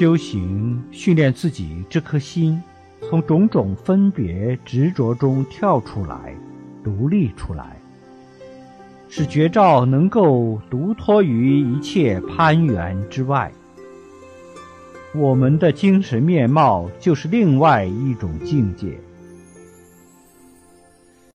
修行训练自己这颗心，从种种分别执着中跳出来，独立出来。使觉照能够独托于一切攀缘之外。我们的精神面貌就是另外一种境界。